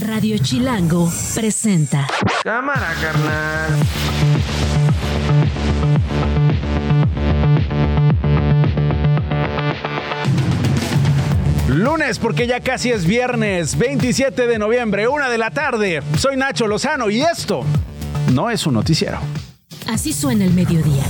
Radio Chilango presenta. Cámara, carnal. Lunes, porque ya casi es viernes, 27 de noviembre, una de la tarde. Soy Nacho Lozano y esto no es un noticiero. Así suena el mediodía.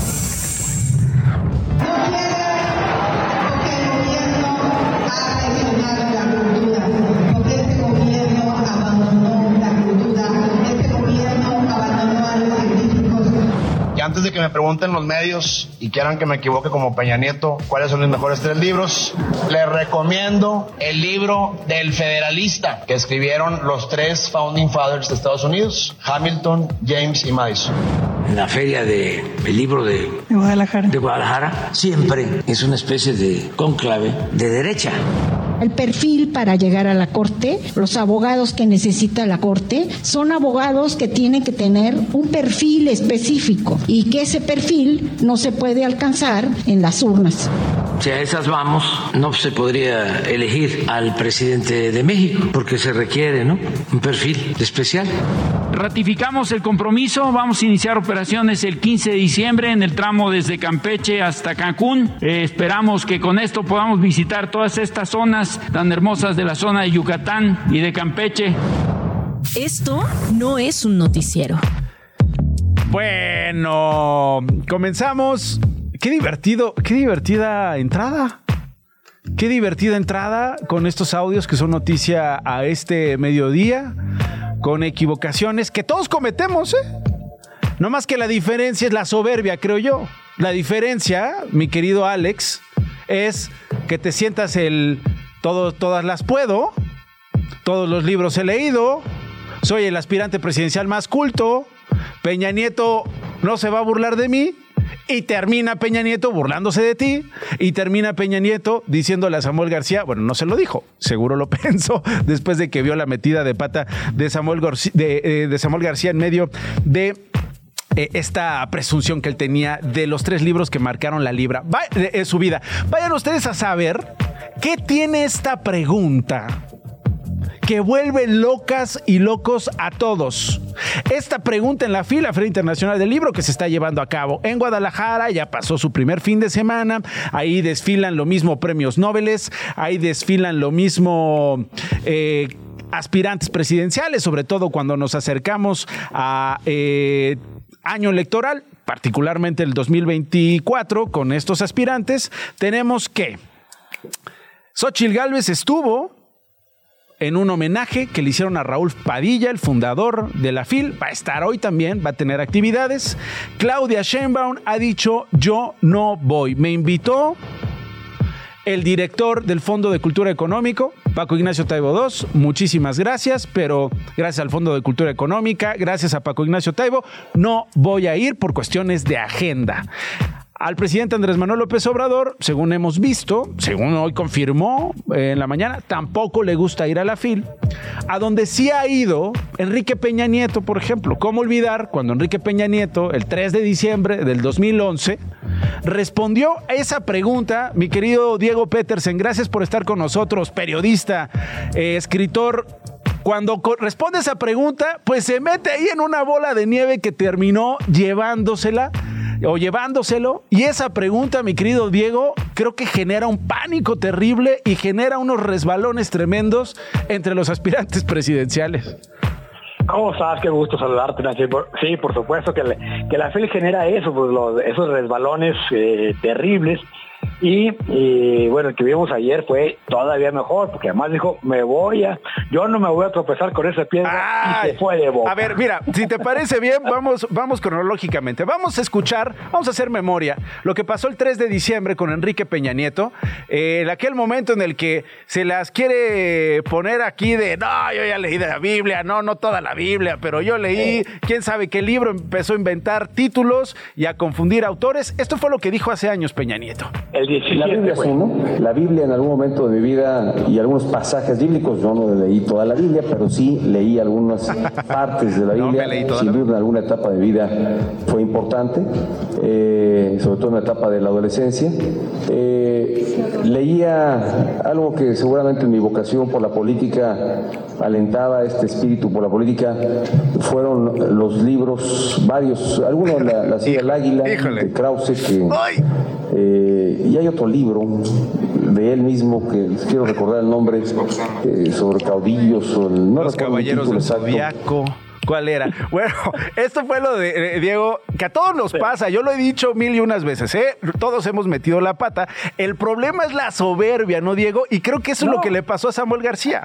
Y de que me pregunten los medios y quieran que me equivoque como Peña Nieto, cuáles son mis mejores tres libros, les recomiendo el libro del Federalista que escribieron los tres Founding Fathers de Estados Unidos, Hamilton, James y Madison. En la feria del libro de, de Guadalajara. de Guadalajara siempre es una especie de cónclave de derecha. El perfil para llegar a la corte, los abogados que necesita la corte, son abogados que tienen que tener un perfil específico y que ese perfil no se puede alcanzar en las urnas. Si a esas vamos, no se podría elegir al presidente de México, porque se requiere ¿no? un perfil especial. Ratificamos el compromiso, vamos a iniciar operaciones el 15 de diciembre en el tramo desde Campeche hasta Cancún. Eh, esperamos que con esto podamos visitar todas estas zonas tan hermosas de la zona de Yucatán y de Campeche. Esto no es un noticiero. Bueno, comenzamos. Qué divertido, qué divertida entrada. Qué divertida entrada con estos audios que son noticia a este mediodía, con equivocaciones que todos cometemos, ¿eh? No más que la diferencia es la soberbia, creo yo. La diferencia, mi querido Alex, es que te sientas el todas las puedo, todos los libros he leído, soy el aspirante presidencial más culto, Peña Nieto no se va a burlar de mí. Y termina Peña Nieto burlándose de ti. Y termina Peña Nieto diciéndole a Samuel García, bueno, no se lo dijo, seguro lo pensó, después de que vio la metida de pata de Samuel, Samuel García en medio de eh, esta presunción que él tenía de los tres libros que marcaron la libra, eh, su vida. Vayan ustedes a saber qué tiene esta pregunta que vuelve locas y locos a todos. Esta pregunta en la fila Feria Internacional del Libro que se está llevando a cabo en Guadalajara, ya pasó su primer fin de semana, ahí desfilan lo mismo premios Nobel, ahí desfilan lo mismo... Eh, aspirantes presidenciales, sobre todo cuando nos acercamos a eh, año electoral, particularmente el 2024, con estos aspirantes, tenemos que Xochil Gálvez estuvo en un homenaje que le hicieron a Raúl Padilla, el fundador de la FIL. Va a estar hoy también, va a tener actividades. Claudia Sheinbaum ha dicho, yo no voy. Me invitó el director del Fondo de Cultura Económico, Paco Ignacio Taibo II. Muchísimas gracias, pero gracias al Fondo de Cultura Económica, gracias a Paco Ignacio Taibo, no voy a ir por cuestiones de agenda. Al presidente Andrés Manuel López Obrador, según hemos visto, según hoy confirmó en la mañana, tampoco le gusta ir a la FIL. A donde sí ha ido Enrique Peña Nieto, por ejemplo. ¿Cómo olvidar cuando Enrique Peña Nieto, el 3 de diciembre del 2011, respondió a esa pregunta, mi querido Diego Petersen, gracias por estar con nosotros, periodista, eh, escritor cuando responde esa pregunta, pues se mete ahí en una bola de nieve que terminó llevándosela o llevándoselo. Y esa pregunta, mi querido Diego, creo que genera un pánico terrible y genera unos resbalones tremendos entre los aspirantes presidenciales. ¿Cómo estás? Qué gusto saludarte, Nancy. Sí, por supuesto que, que la FEL genera eso, pues, los, esos resbalones eh, terribles. Y, y, bueno, el que vimos ayer fue todavía mejor, porque además dijo, me voy a, yo no me voy a tropezar con esa piedra Ay, y se fue de boca. A ver, mira, si te parece bien, vamos, vamos cronológicamente. Vamos a escuchar, vamos a hacer memoria, lo que pasó el 3 de diciembre con Enrique Peña Nieto, eh, en aquel momento en el que se las quiere poner aquí de, no, yo ya leí de la Biblia, no, no toda la Biblia, pero yo leí, quién sabe qué libro, empezó a inventar títulos y a confundir autores. Esto fue lo que dijo hace años Peña Nieto. El 17 La Biblia fue. sí, ¿no? La Biblia en algún momento de mi vida y algunos pasajes bíblicos, yo no leí toda la Biblia, pero sí leí algunas partes de la No Biblia. leí toda Sin duda en alguna etapa de vida fue importante. eh, sobre todo en la etapa de la adolescencia. Eh, leía algo que seguramente en mi vocación por la política alentaba este espíritu por la política, fueron los libros, varios, algunos, La, la Silla del Águila, de Krause, que, eh, y hay otro libro de él mismo que quiero recordar el nombre, eh, sobre caudillos, o el, no Los caballeros del. Zodiaco. ¿Cuál era? Bueno, esto fue lo de eh, Diego, que a todos nos pasa. Yo lo he dicho mil y unas veces, ¿eh? Todos hemos metido la pata. El problema es la soberbia, ¿no, Diego? Y creo que eso es lo que le pasó a Samuel García.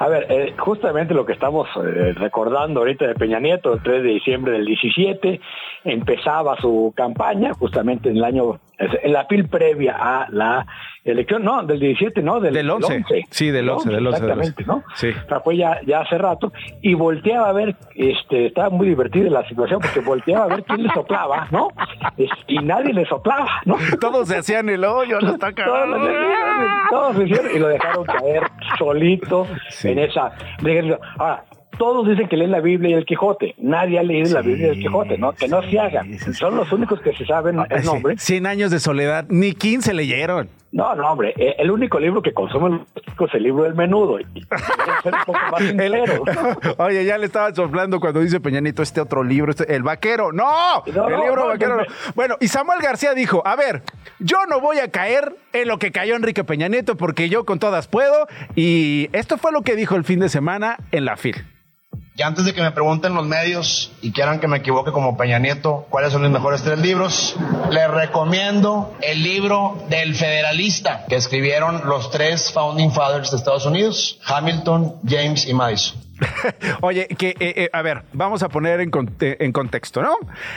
A ver, eh, justamente lo que estamos eh, recordando ahorita de Peña Nieto, el 3 de diciembre del 17, empezaba su campaña justamente en el año, en la pil previa a la elección, no, del 17, no, del, Del 11. Sí, del 11, del 11, del 11. Exactamente, ¿no? Sí. O sea, fue ya, ya hace rato, y volteaba a ver, este, estaba muy divertida la situación, porque volteaba a ver quién le soplaba, ¿no? Y nadie le soplaba, ¿no? Todos se hacían el hoyo, lo está Todos, acabando. todos se hicieron y lo dejaron caer solito Sí. en esa. Ahora, todos dicen que leen la Biblia y el Quijote. Nadie ha leído la Biblia y el Quijote, ¿no? Que no se hagan. Son los únicos que se saben el Sí, nombre. 100 años de soledad, ni 15 leyeron. No, no, hombre. eh, El único libro que consumen los chicos es el libro del menudo. Y deben ser un poco más sinceros, ¿no? Oye, ya le estaba soplando cuando dice Peñanito este otro libro, este- el vaquero. ¡No! No, el libro no, vaquero. no, no. Bueno, y Samuel García dijo: A ver, yo no voy a caer en lo que cayó Enrique Peña Nieto porque yo con todas puedo. Y esto fue lo que dijo el fin de semana en la FIL. Y antes de que me pregunten los medios y quieran que me equivoque como Peña Nieto, cuáles son mis mejores tres libros, les recomiendo el libro del Federalista que escribieron los tres Founding Fathers de Estados Unidos, Hamilton, James y Madison. Oye, que, eh, eh, a ver, vamos a poner en, conte- en contexto, ¿no?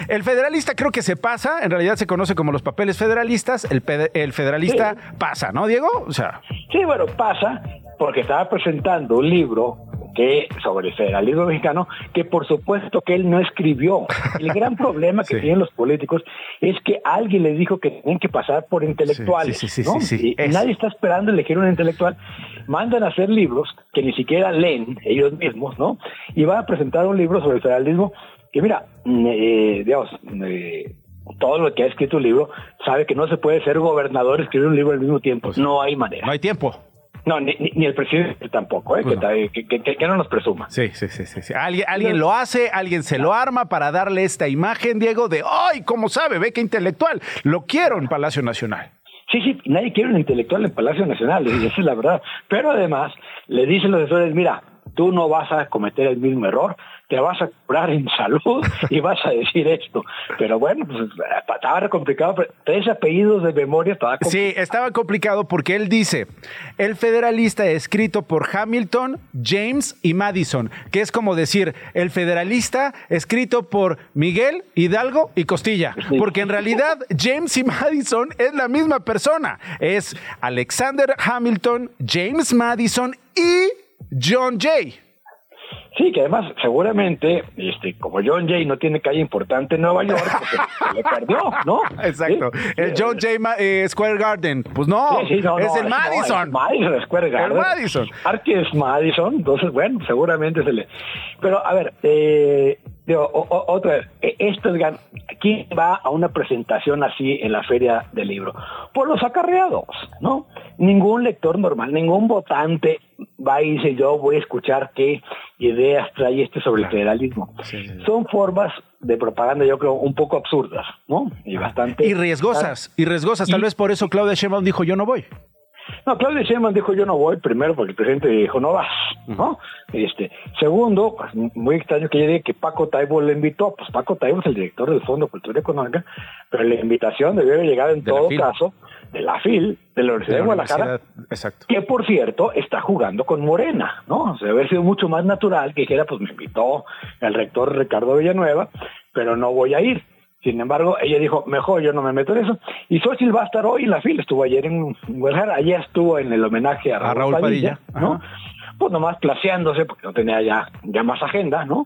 El federalista creo que se pasa, en realidad se conoce como los papeles federalistas, el, el federalista pasa, ¿no, Diego? O sea, Sí, bueno, pasa porque estaba presentando un libro que sobre el federalismo mexicano que por supuesto que él no escribió. El gran problema que Sí. tienen los políticos es que alguien les dijo que tenían que pasar por intelectuales. sí, sí, sí, ¿no? Y nadie está esperando elegir un intelectual. Mandan a hacer libros que ni siquiera leen ellos mismos, ¿no? Y van a presentar un libro sobre el federalismo que mira, mm, eh, digamos, eh, todo lo que ha escrito un libro sabe que no se puede ser gobernador y escribir un libro al mismo tiempo. no hay manera. Pues no hay tiempo. No, ni, ni- ni el presidente tampoco, ¿eh? Pues que, no. que, que- que no nos presuma. Sí, sí, sí, sí. sí. Alguien, alguien lo hace, alguien se lo arma para darle esta imagen, Diego, de ¡ay! ¿Cómo sabe? Ve que intelectual. Lo quiero en Palacio Nacional. Sí, sí, nadie quiere un intelectual en Palacio Nacional, y esa es la verdad. Pero además, le dicen los asesores, mira, tú no vas a cometer el mismo error, te vas a curar en salud y vas a decir esto. Pero bueno, pues estaba complicado, tres apellidos de memoria estaba complicado. Sí, estaba complicado porque él dice, el federalista escrito por Hamilton, James y Madison, que es como decir, el federalista escrito por Miguel, Hidalgo y Costilla, Sí. porque en realidad James y Madison es la misma persona, es Alexander Hamilton, James Madison y John Jay. Sí, que además seguramente, este, como John Jay no tiene calle importante en Nueva York, pues, le perdió, ¿no? Exacto. Sí. El John Jay Ma- eh, Square Garden. Pues no, Sí, sí, no, es no, el no, Madison. Madison Square Garden. El Madison. Arque es Madison, entonces, bueno, seguramente se le... Pero, a ver, eh, digo, o- o- otra vez, eh, esto es gan- ¿quién va a una presentación así en la feria del libro? Por los acarreados, ¿no? Ningún lector normal, ningún votante va y dice yo voy a escuchar qué ideas trae este sobre el federalismo. Son formas de propaganda, yo creo, un poco absurdas, ¿no? Y bastante... Y riesgosas, y riesgosas. Tal Y- vez por eso Claudia Sheinbaum dijo, yo no voy. No, Claudia Sheinbaum dijo yo no voy, primero porque el presidente dijo no vas, ¿no? Este, segundo, pues, muy extraño que ella diga que Paco Taibo le invitó, pues Paco Taibo es el director del Fondo de Cultura Económica, pero la invitación debió haber llegado en De todo caso de la FIL, de la Universidad de, la Guadalajara, universidad, Exacto. que por cierto está jugando con Morena, ¿no? O sea, debe haber sido mucho más natural que dijera, pues me invitó el rector Ricardo Villanueva, pero no voy a ir. Sin embargo, ella dijo, mejor yo no me meto en eso. Y Xochitl va a estar hoy en la fila, estuvo ayer en Guadalajara, ayer estuvo en el homenaje a Raúl, Raúl Padilla, Padilla, ¿no? ajá. Pues nomás placeándose, porque no tenía ya, ya más agenda, ¿no?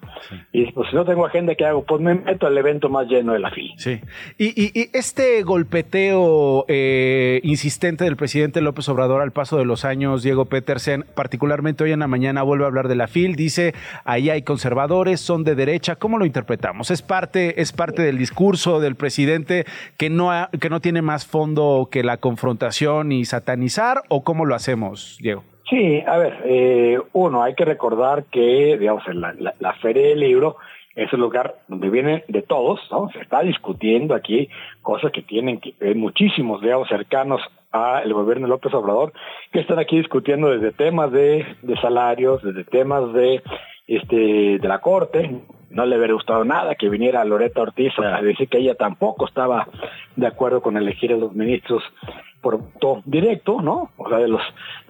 Y pues si no tengo agenda, ¿qué hago? Pues me meto al evento más lleno de la FIL. Sí. Y, y, este golpeteo eh, insistente del presidente López Obrador al paso de los años, Diego Petersen, particularmente hoy en la mañana vuelve a hablar de la FIL, dice, ahí hay conservadores, son de derecha, ¿cómo lo interpretamos? ¿Es parte, es parte del discurso del presidente que no, que no tiene más fondo que la confrontación y satanizar o cómo lo hacemos, Diego? Sí, a ver, eh, uno, hay que recordar que, digamos, la, Feria del Libro es el lugar donde vienen de todos, ¿no? Se está discutiendo aquí cosas que tienen que, muchísimos, digamos, cercanos al gobierno de López Obrador, que están aquí discutiendo desde temas de, de salarios, desde temas de, este, de la corte, no le hubiera gustado nada que viniera Loreta Ortiz a decir que ella tampoco estaba de acuerdo con elegir a los ministros por voto directo, ¿no? O sea, de los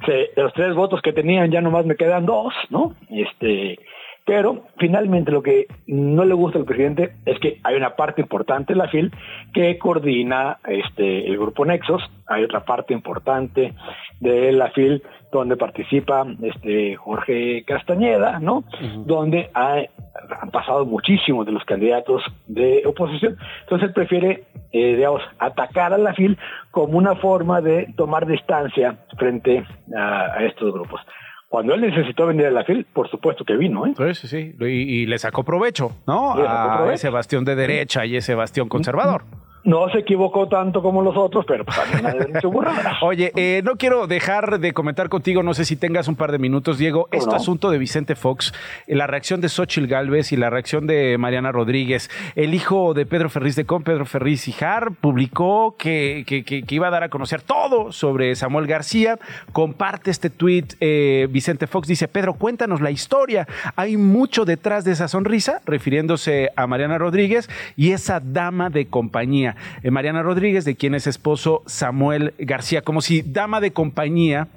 de los tres votos que tenían ya nomás me quedan dos, ¿no? Este, pero finalmente lo que no le gusta al presidente es que hay una parte importante de la FIL que coordina este el grupo Nexos, hay otra parte importante de la FIL donde participa este Jorge Castañeda, ¿no? Donde han pasado muchísimos de los candidatos de oposición. Entonces él prefiere, eh, digamos, atacar a la FIL como una forma de tomar distancia frente a, estos grupos. Cuando él necesitó venir a la FIL, por supuesto que vino, ¿eh? Sí, sí, Y, le sacó provecho, ¿no? a ese bastión de derecha y ese bastión conservador. No se equivocó tanto como los otros, pero pues, también Oye, eh, no quiero dejar de comentar contigo, no sé si tengas un par de minutos, Diego, este asunto de Vicente Fox, la reacción de Xochil Gálvez y la reacción de Mariana Rodríguez. El hijo de Pedro Ferriz de Con, Pedro Ferriz Hijar, publicó que, que, iba a dar a conocer todo sobre Samuel García. Comparte este tuit, eh, Vicente Fox dice, Pedro, cuéntanos la historia. Hay mucho detrás de esa sonrisa, refiriéndose a Mariana Rodríguez y esa dama de compañía. Eh, Mariana Rodríguez, de quien es esposo Samuel García, como si dama de compañía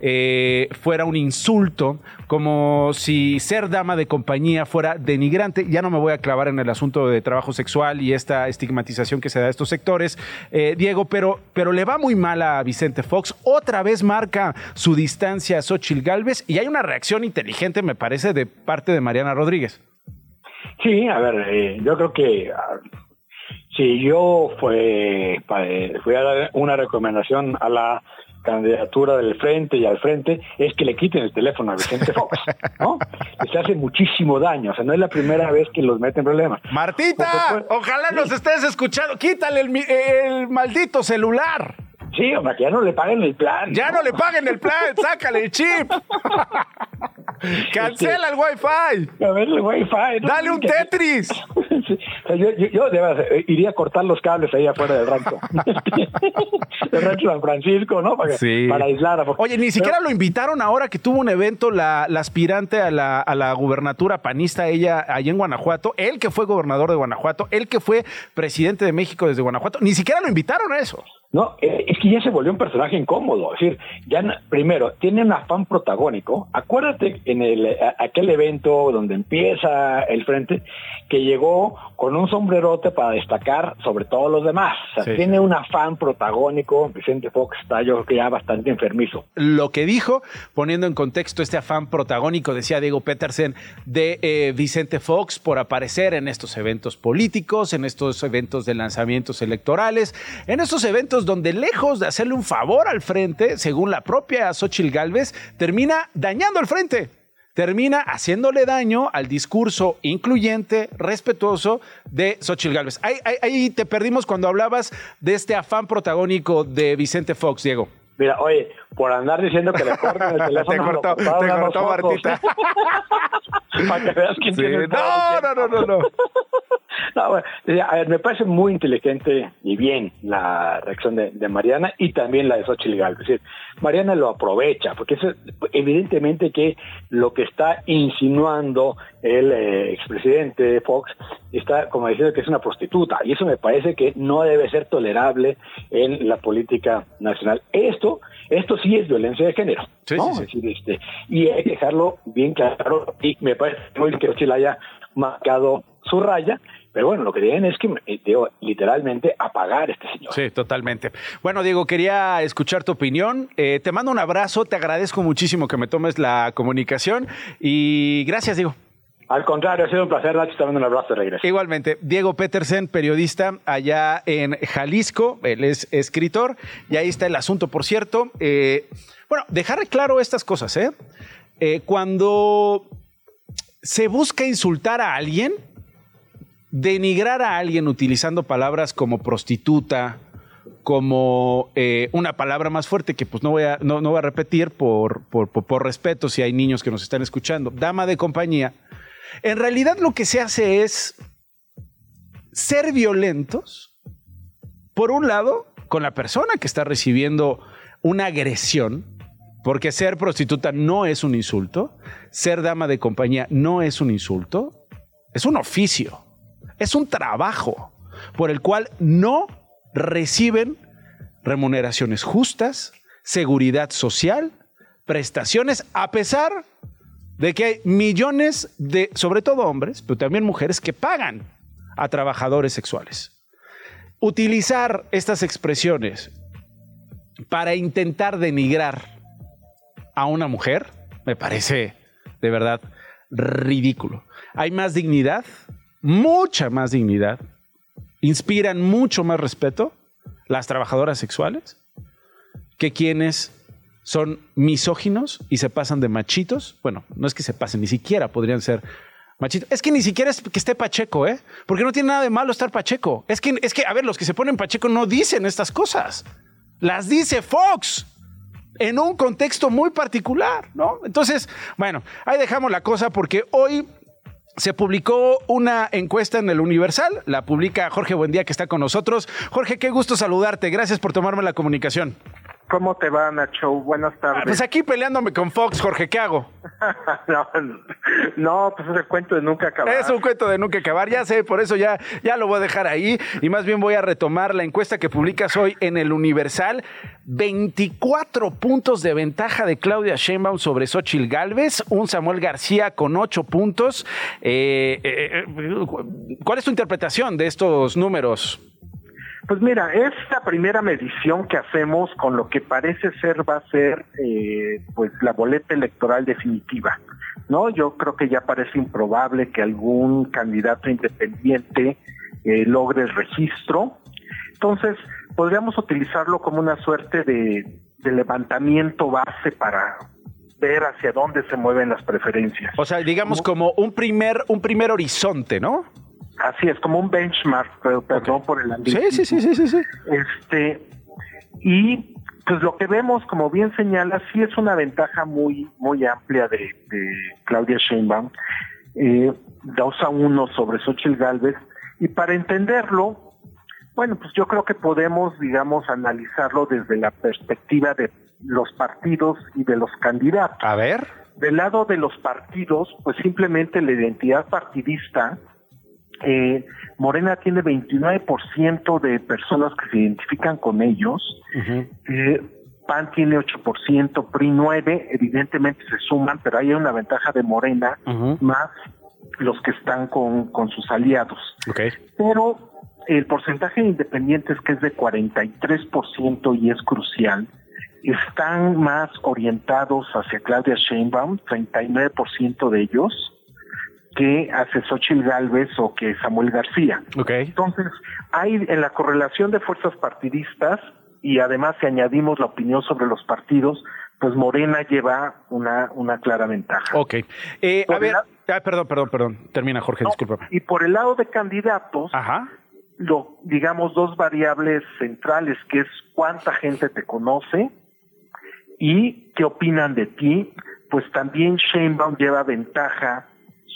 eh, fuera un insulto, como si ser dama de compañía fuera denigrante. Ya no me voy a clavar en el asunto de trabajo sexual y esta estigmatización que se da a estos sectores, eh, Diego, pero, pero le va muy mal a Vicente Fox. Otra vez marca su distancia a Xochil Gálvez y hay una reacción inteligente, me parece, de parte de Mariana Rodríguez. Sí, a ver, yo creo que ah, si yo fue, fui a dar una recomendación a la candidatura del frente y al frente es que le quiten el teléfono a Vicente Fox, ¿no? Les hace muchísimo daño, o sea, no es la primera vez que los meten en problemas. Martita, ojalá nos estés escuchando, quítale el maldito celular. Sí, hombre, que ya no le paguen el plan. Ya no, le paguen el plan, sácale el chip. Cancela el wifi. A ver el wifi. Dale un Tetris. yo, yo, eh, iría a cortar los cables ahí afuera del rancho. del rancho San Francisco, ¿no? Para, para aislar. Oye, ni siquiera lo invitaron ahora que tuvo un evento la, la aspirante a la, a la gubernatura panista, ella allá en Guanajuato, él que fue gobernador de Guanajuato, él que fue presidente de México desde Guanajuato, ni siquiera lo invitaron a eso. No, eh, es que ya se volvió un personaje incómodo. Es decir, ya primero, tiene un afán protagónico. Acuérdate en el, aquel evento donde empieza el frente, que llegó con un sombrerote para destacar sobre todos los demás. O sea, tiene un afán protagónico. Vicente Fox está yo creo que ya bastante enfermizo. Lo que dijo, poniendo en contexto este afán protagónico, decía Diego Petersen, de eh, Vicente Fox por aparecer en estos eventos políticos, en estos eventos de lanzamientos electorales, en estos eventos donde lejos de hacerle un favor al frente, según la propia Xochil Gálvez, termina dañando al frente termina haciéndole daño al discurso incluyente, respetuoso de Xochitl Gálvez. Ahí, ahí, te perdimos cuando hablabas de este afán protagónico de Vicente Fox, Diego. Mira, oye, por andar diciendo que le corten el teléfono. te cortó, te cortó Martita. Para que veas quién tiene no, no, no, no, no. No, bueno, a ver, me parece muy inteligente y bien la reacción de, Mariana y también la de Xochitl Galvez. Es decir, Mariana lo aprovecha, porque es evidentemente que lo que está insinuando el eh, expresidente Fox está como diciendo que es una prostituta y eso me parece que no debe ser tolerable en la política nacional. Esto, esto sí es violencia de género. Sí, sí, sí. este, y hay que dejarlo bien claro y me parece muy bien que Xochitl haya marcado su raya Pero bueno, lo que tienen es que, eh, digo, literalmente, apagar a este señor. Sí, totalmente. Bueno, Diego, quería escuchar tu opinión. Eh, te mando un abrazo, te agradezco muchísimo que me tomes la comunicación y gracias, Diego. Al contrario, ha sido un placer, Nacho, un abrazo de regreso. Igualmente, Diego Petersen, periodista allá en Jalisco, él es escritor, y ahí está el asunto, por cierto. Eh, bueno, dejar claro estas cosas, ¿eh? ¿eh? Cuando se busca insultar a alguien, denigrar a alguien utilizando palabras como prostituta, como eh, una palabra más fuerte que pues no voy a, no, voy a repetir por, por, por, respeto si hay niños que nos están escuchando, dama de compañía, en realidad lo que se hace es ser violentos, por un lado, con la persona que está recibiendo una agresión, porque ser prostituta no es un insulto, ser dama de compañía no es un insulto, es un oficio es un trabajo por el cual no reciben remuneraciones justas, seguridad social, prestaciones, a pesar de que hay millones de, sobre todo hombres, pero también mujeres, que pagan a trabajadores sexuales. Utilizar estas expresiones para intentar denigrar a una mujer me parece de verdad ridículo. Hay más dignidad mucha más dignidad, inspiran mucho más respeto las trabajadoras sexuales que quienes son misóginos y se pasan de machitos. Bueno, no es que se pasen, ni siquiera podrían ser machitos. Es que ni siquiera es que esté Pacheco, ¿eh? Porque no tiene nada de malo estar Pacheco. Es que, es que, a ver, los que se ponen Pacheco no dicen estas cosas. Las dice Fox en un contexto muy particular, ¿no? Entonces, bueno, ahí dejamos la cosa porque hoy se publicó una encuesta en el Universal, la publica Jorge Buendía que está con nosotros. Jorge, qué gusto saludarte, gracias por tomarme la comunicación. ¿Cómo te va, Nacho? Buenas tardes. Pues aquí peleándome con Fox, Jorge, ¿qué hago? no, no, pues es el cuento de nunca acabar. Es un cuento de nunca acabar, ya sé, por eso ya, ya lo voy a dejar ahí y más bien voy a retomar la encuesta que publicas hoy en el Universal. 24 puntos de ventaja de Claudia Sheinbaum sobre Xochil Gálvez, un Samuel García con 8 puntos. Eh, eh, eh, ¿Cuál es tu interpretación de estos números? Pues mira, es la primera medición que hacemos con lo que parece ser va a ser eh, pues la boleta electoral definitiva. ¿no? Yo creo que ya parece improbable que algún candidato independiente eh, logre el registro. Entonces, podríamos utilizarlo como una suerte de, de levantamiento base para ver hacia dónde se mueven las preferencias. O sea, digamos como un primer, un primer horizonte, ¿no? Así es, como un benchmark, pero, perdón por el ambiente. Sí, sí, sí, sí, sí. Este, y pues lo que vemos, como bien señala, sí es una ventaja muy, muy amplia de, Claudia Sheinbaum, eh, 2 a 1 sobre Xochitl Galvez, y para entenderlo, bueno, pues yo creo que podemos, digamos, analizarlo desde la perspectiva de los partidos y de los candidatos. A ver. Del lado de los partidos, pues simplemente la identidad partidista eh, Morena tiene 29% de personas que se identifican con ellos. Eh, PAN tiene 8%, PRI 9%, evidentemente se suman, pero hay una ventaja de Morena más los que están con, con sus aliados. Pero el porcentaje de independientes, que es de 43% y es crucial, están más orientados hacia Claudia Sheinbaum, 39% de ellos, que hace Xochitl Galvez o que Samuel García. Entonces, hay en la correlación de fuerzas partidistas y además si añadimos la opinión sobre los partidos, pues Morena lleva una, una clara ventaja. Ok. Eh, a ver, ah, perdón, perdón, perdón. Termina, Jorge, discúlpame. Y por el lado de candidatos, Ajá. lo, digamos, dos variables centrales, que es cuánta gente te conoce y qué opinan de ti, pues también Sheinbaum lleva ventaja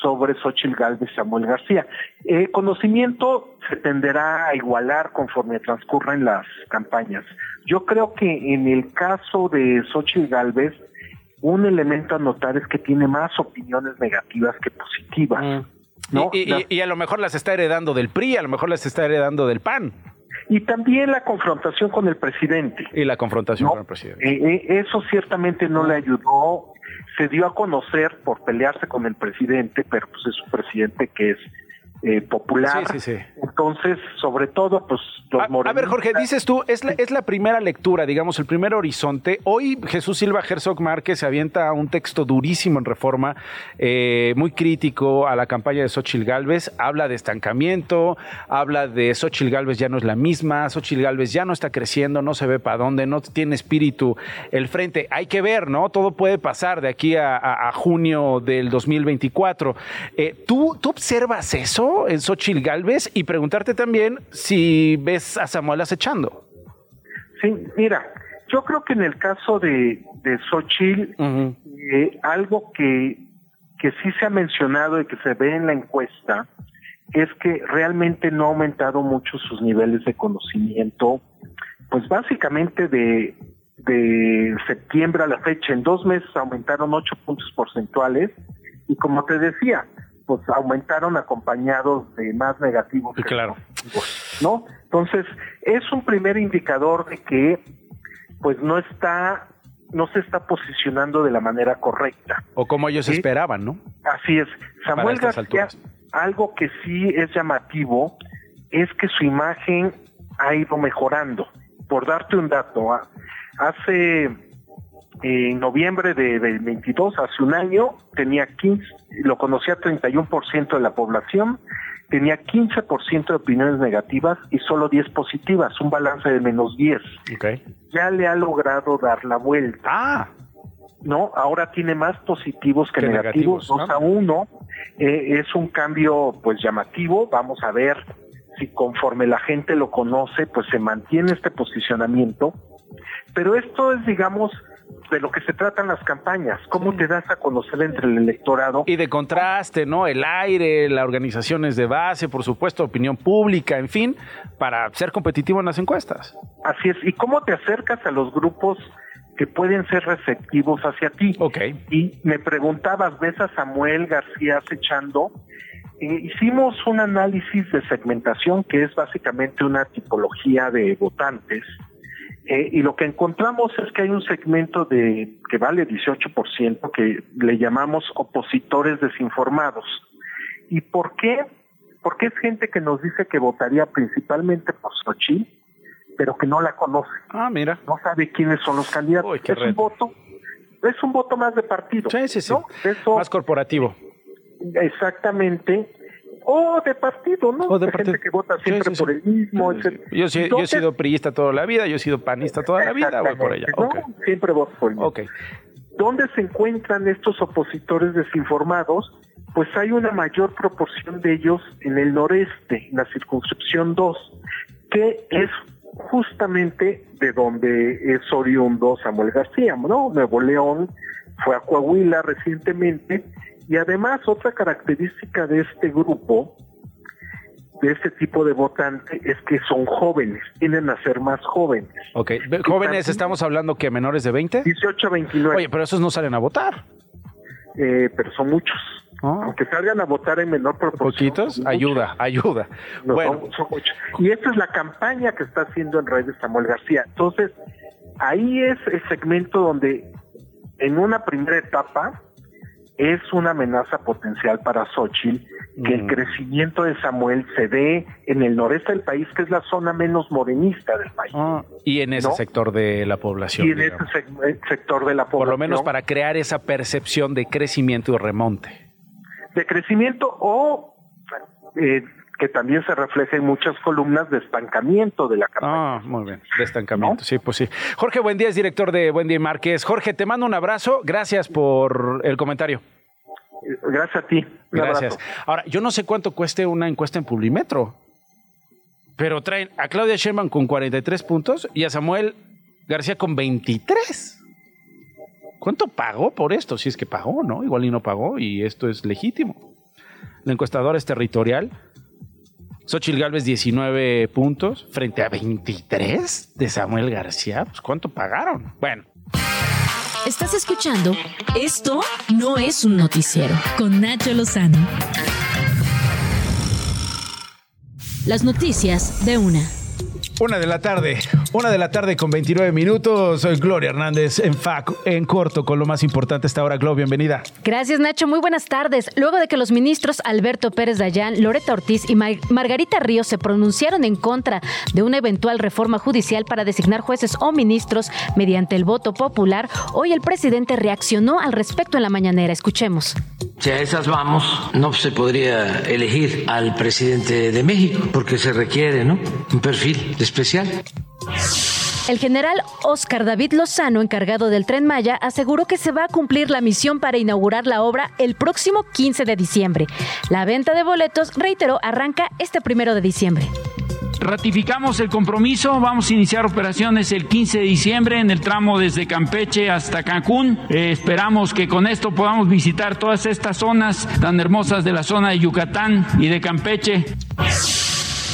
sobre Xochitl Galvez y Samuel García. El conocimiento se tenderá a igualar conforme transcurren las campañas. Yo creo que en el caso de Xochitl Galvez, un elemento a notar es que tiene más opiniones negativas que positivas. Mm. Y, a lo mejor las está heredando del PRI, a lo mejor las está heredando del PAN. Y también la confrontación con el presidente. Y la confrontación con el presidente. Eh, eh, eso ciertamente no le ayudó se dio a conocer por pelearse con el presidente, pero pues es un presidente que es eh, popular. Sí, sí, sí. Entonces, sobre todo, pues los a, a ver, Jorge, dices tú, es la, es la primera lectura, digamos, el primer horizonte. Hoy Jesús Silva Herzog Márquez se avienta un texto durísimo en Reforma, eh, muy crítico a la campaña de Xochil Gálvez. Habla de estancamiento, habla de Xochil Gálvez ya no es la misma, Xochil Gálvez ya no está creciendo, no se ve para dónde, no tiene espíritu el frente. Hay que ver, ¿no? Todo puede pasar de aquí a, a- a junio del 2024. Eh, ¿tú, ¿Tú observas eso en Xochil Gálvez y preguntarte también si ves a Samuel acechando? Sí, mira, yo creo que en el caso de, de Xochitl, eh, algo que, que sí se ha mencionado y que se ve en la encuesta es que realmente no ha aumentado mucho sus niveles de conocimiento, pues básicamente de, de septiembre a la fecha, en dos meses aumentaron ocho puntos porcentuales y como te decía, pues aumentaron acompañados de más negativos. que Claro. ¿No? Entonces, es un primer indicador de que pues no está no se está posicionando de la manera correcta. O como ellos Sí. esperaban, ¿no? Así es. Samuel García, algo que sí es llamativo es que su imagen ha ido mejorando. Por darte un dato, ah, hace en noviembre de, del 22, hace un año, tenía 15, lo conocía 31% de la población, tenía 15% de opiniones negativas y solo 10 positivas, un balance de menos 10. Ya le ha logrado dar la vuelta. Ah. No, ahora tiene más positivos que, Que negativos, negativos, 2 a 1. Eh, es un cambio pues llamativo, vamos a ver si conforme la gente lo conoce, pues se mantiene este posicionamiento. Pero esto es, digamos, de lo que se tratan las campañas, cómo te das a conocer entre el electorado. Y de contraste, ¿no? El aire, las organizaciones de base, por supuesto, opinión pública, en fin, para ser competitivo en las encuestas. Así es, y cómo te acercas a los grupos que pueden ser receptivos hacia ti. Ok. Y me preguntabas, ¿ves a Samuel García acechando? Eh, hicimos un análisis de segmentación que es básicamente una tipología de votantes. Eh, y lo que encontramos es que hay un segmento de que vale 18% que le llamamos opositores desinformados. ¿Y por qué? Porque es gente que nos dice que votaría principalmente por Xochitl, pero que no la conoce. Ah, mira. No sabe quiénes son los candidatos. es un voto, es un voto más de partido. Sí, sí, sí. ¿no? Eso, Más corporativo. exactamente. O de partido, ¿no? O de Hay partido. gente que vota siempre sí, sí. por el mismo, etcétera. Yo, he sido priista toda la vida, yo he sido panista toda la vida, voy por ella. ¿no? Siempre voto por el mismo. Ok. ¿Dónde se encuentran estos opositores desinformados? Pues hay una mayor proporción de ellos en el noreste, en la circunscripción 2, que es justamente de donde es oriundo Samuel García, ¿no? Nuevo León, fue a Coahuila recientemente, y además otra característica de este grupo, de este tipo de votante, es que son jóvenes, tienden a ser más jóvenes. Ok. Ve- Jóvenes, estamos hablando que menores de 20. 18 a 29. Oye, pero esos no salen a votar. eh, pero son muchos. Aunque salgan a votar en menor proporción. Poquitos, ayuda, ayuda. No, bueno, son- son muchos. Y esta es la campaña que está haciendo en redes Samuel García. Entonces, ahí es el segmento donde en una primera etapa es una amenaza potencial para Xochitl, que el crecimiento de Samuel se dé en el noreste del país, que es la zona menos morenista del país. ah, y en ese ¿no? sector de la población. y en digamos. ese sector de la población. Por lo menos para crear esa percepción de crecimiento y remonte. de crecimiento o eh, que también se refleja en muchas columnas de estancamiento de la campaña. Ah, muy bien. De estancamiento, sí, pues sí. Jorge Buen Día es director de Buen Día y Márquez. Jorge, te mando un abrazo. Gracias por el comentario. Gracias a ti. Un Gracias. abrazo. Ahora, yo no sé cuánto cueste una encuesta en Publimetro, pero traen a Claudia Sheinbaum con 43 puntos y a Samuel García con 23. ¿Cuánto pagó por esto? Si es que pagó, ¿no? Igual y no pagó y esto es legítimo. La encuestadora es territorial. Xochitl Galvez 19 puntos frente a 23 de Samuel García. Pues ¿cuánto pagaron? Bueno, Estás escuchando Esto no es un noticiero con Nacho Lozano. Las noticias de una. Una de la tarde, una de la tarde con 29 minutos. Soy Gloria Hernández en FAC, en corto, con lo más importante esta hora. Gloria, bienvenida. Gracias, Nacho. Muy buenas tardes. Luego de que los ministros Alberto Pérez Dayán, Loreta Ortiz y Margarita Ríos se pronunciaron en contra de una eventual reforma judicial para designar jueces o ministros mediante el voto popular, hoy el presidente reaccionó al respecto en la mañanera. Escuchemos. Si a esas vamos, no se podría elegir al presidente de México, porque se requiere ¿no? un perfil especial. El general Oscar David Lozano, encargado del tren Maya, aseguró que se va a cumplir la misión para inaugurar la obra el próximo 15 de diciembre. La venta de boletos, reiteró, arranca este primero de diciembre. Ratificamos el compromiso, vamos a iniciar operaciones el 15 de diciembre en el tramo desde Campeche hasta Cancún. Eh, esperamos que con esto podamos visitar todas estas zonas tan hermosas de la zona de Yucatán y de Campeche.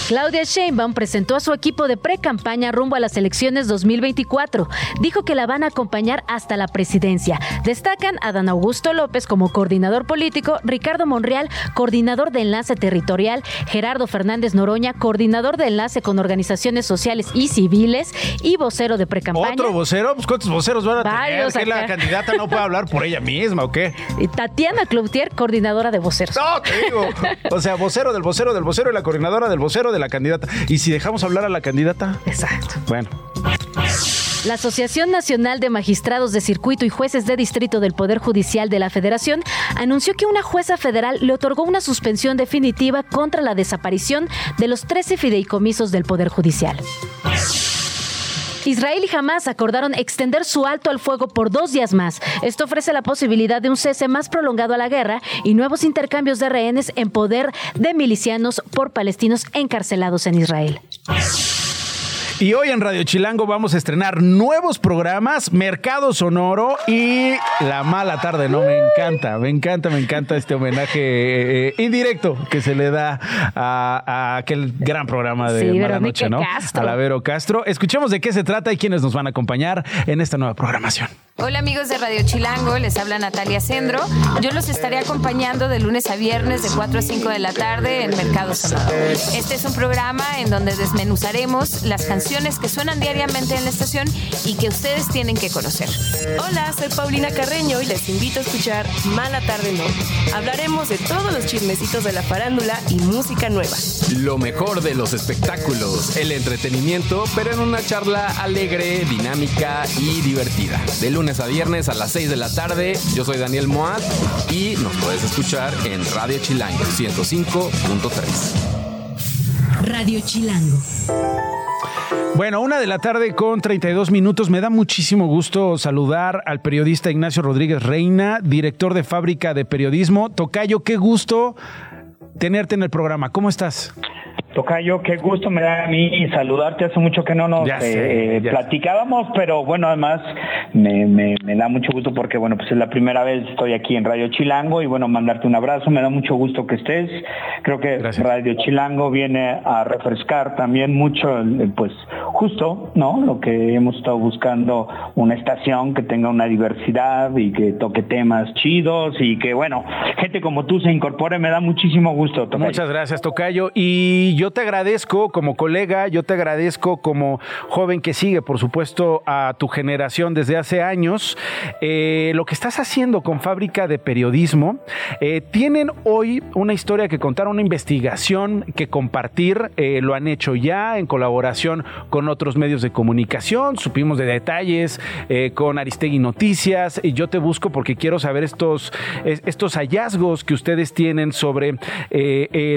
Claudia Sheinbaum presentó a su equipo de pre-campaña rumbo a las elecciones 2024. Dijo que la van a acompañar hasta la presidencia. Destacan a Dan Augusto López como coordinador político, Ricardo Monreal, coordinador de enlace territorial, Gerardo Fernández Noroña, coordinador de enlace con organizaciones sociales y civiles y vocero de pre-campaña. ¿Otro vocero? Pues ¿cuántos voceros van a Varios tener? ¿Que la candidata no puede hablar por ella misma o qué? Tatiana Cloutier, coordinadora de voceros. No, te digo. O sea, vocero del vocero del vocero y la coordinadora del vocero de la candidata. ¿Y si dejamos hablar a la candidata? Exacto. Bueno. La Asociación Nacional de Magistrados de Circuito y Jueces de Distrito del Poder Judicial de la Federación anunció que una jueza federal le otorgó una suspensión definitiva contra la desaparición de los 13 fideicomisos del Poder Judicial. Israel y Hamas acordaron extender su alto al fuego por dos días más. Esto ofrece la posibilidad de un cese más prolongado a la guerra y nuevos intercambios de rehenes en poder de milicianos por palestinos encarcelados en Israel. Y hoy en Radio Chilango vamos a estrenar nuevos programas, Mercado Sonoro y La Mala Tarde, ¿no? Me encanta, me encanta, me encanta este homenaje eh, indirecto que se le da a, aquel gran programa de Mala Noche, ¿no? A la Vero Castro. Escuchemos de qué se trata y quiénes nos van a acompañar en esta nueva programación. Hola amigos de Radio Chilango, les habla Natalia Sendro. Yo los estaré acompañando de lunes a viernes de 4 a 5 de la tarde en Mercado Sonoro. Este es un programa en donde desmenuzaremos las canciones que suenan diariamente en la estación y que ustedes tienen que conocer. Hola, soy Paulina Carreño y les invito a escuchar Mala Tarde No. Hablaremos de todos los chismecitos de la farándula y música nueva. Lo mejor de los espectáculos, el entretenimiento, pero en una charla alegre, dinámica y divertida. De lunes a viernes a las 6 de la tarde. Yo soy Daniel Moat y nos puedes escuchar en Radio Chilango 105.3. Radio Chilango. Bueno, una de la tarde con 32 minutos. Me da muchísimo gusto saludar al periodista Ignacio Rodríguez Reina, director de Fábrica de Periodismo. Tocayo, qué gusto tenerte en el programa. ¿Cómo estás? Tocayo, qué gusto me da a mí saludarte. Hace mucho que no nos eh, platicábamos, pero bueno, además me, me, da mucho gusto porque, bueno, pues es la primera vez estoy aquí en Radio Chilango y, bueno, mandarte un abrazo. Me da mucho gusto que estés. Creo que Radio Chilango viene a refrescar también mucho, pues, justo, ¿no? Lo que hemos estado buscando, una estación que tenga una diversidad y que toque temas chidos y que, bueno, gente como tú se incorpore. Me da muchísimo gusto, Tocayo. Muchas gracias, Tocayo. Y yo yo te agradezco como colega, yo te agradezco como joven que sigue, por supuesto, a tu generación desde hace años, eh, lo que estás haciendo con Fábrica de Periodismo. Eh, tienen hoy una historia que contar, una investigación que compartir, eh, lo han hecho ya en colaboración con otros medios de comunicación, supimos de detalles con Aristegui Noticias, y yo te busco porque quiero saber estos, estos hallazgos que ustedes tienen sobre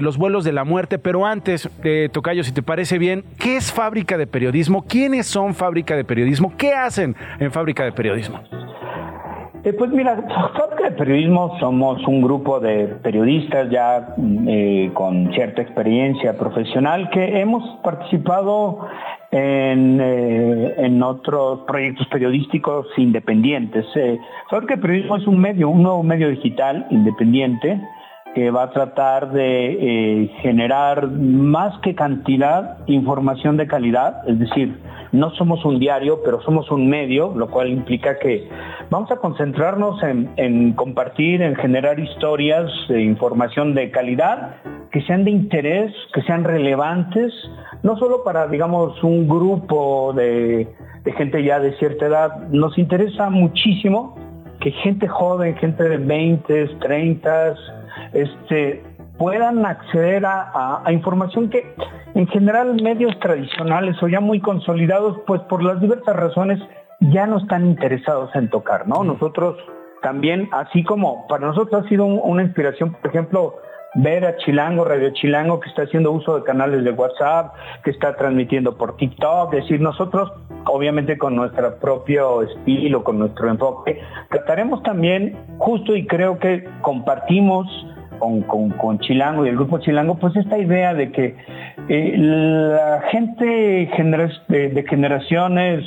los vuelos de la muerte, pero antes, eh, Tocayo, si te parece bien, ¿qué es Fábrica de Periodismo? ¿Quiénes son Fábrica de Periodismo? ¿Qué hacen en Fábrica de Periodismo? Eh, pues mira, Fábrica de Periodismo somos un grupo de periodistas ya eh, con cierta experiencia profesional que hemos participado en, en otros proyectos periodísticos independientes. Fábrica de Periodismo es un medio, un nuevo medio digital independiente que va a tratar de eh, generar más que cantidad, información de calidad, es decir, no somos un diario, pero somos un medio, lo cual implica que vamos a concentrarnos en, compartir, en generar historias, e información de calidad, que sean de interés, que sean relevantes, no solo para, digamos, un grupo de, de gente ya de cierta edad, nos interesa muchísimo que gente joven, gente de 20, 30, este, puedan acceder a, información que en general medios tradicionales o ya muy consolidados, pues por las diversas razones ya no están interesados en tocar, ¿no? Nosotros también, así como para nosotros ha sido una inspiración, por ejemplo, ver a Chilango, Radio Chilango, que está haciendo uso de canales de WhatsApp, que está transmitiendo por TikTok, es decir, nosotros, obviamente con nuestro propio estilo, con nuestro enfoque, trataremos también, justo y creo que compartimos con, Chilango y el grupo Chilango, pues esta idea de que eh, la gente de generaciones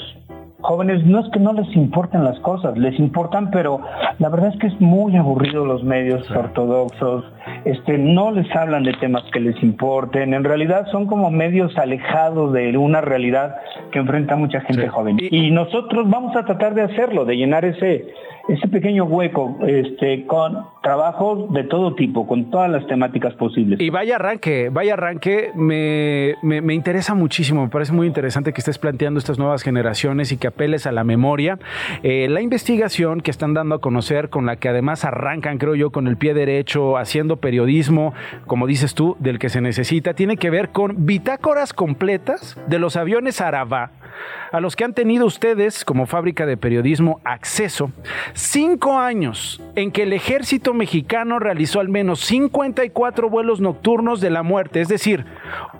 jóvenes no es que no les importen las cosas, les importan, pero la verdad es que es muy aburrido los medios ortodoxos, este, no les hablan de temas que les importen, en realidad son como medios alejados de una realidad que enfrenta mucha gente joven. Y nosotros vamos a tratar de hacerlo, de llenar ese, ese pequeño hueco este, con trabajos de todo tipo, con todas las temáticas posibles. Y vaya arranque, vaya arranque, me, me, interesa muchísimo, me parece muy interesante que estés planteando estas nuevas generaciones y que apeles a la memoria. Eh, la investigación que están dando a conocer, con la que además arrancan, creo yo, con el pie derecho, haciendo periodismo, como dices tú, del que se necesita, tiene que ver con bitácoras completas de los aviones Araba a los que han tenido ustedes como fábrica de periodismo acceso cinco años en que el ejército mexicano realizó al menos 54 vuelos nocturnos de la muerte, es decir,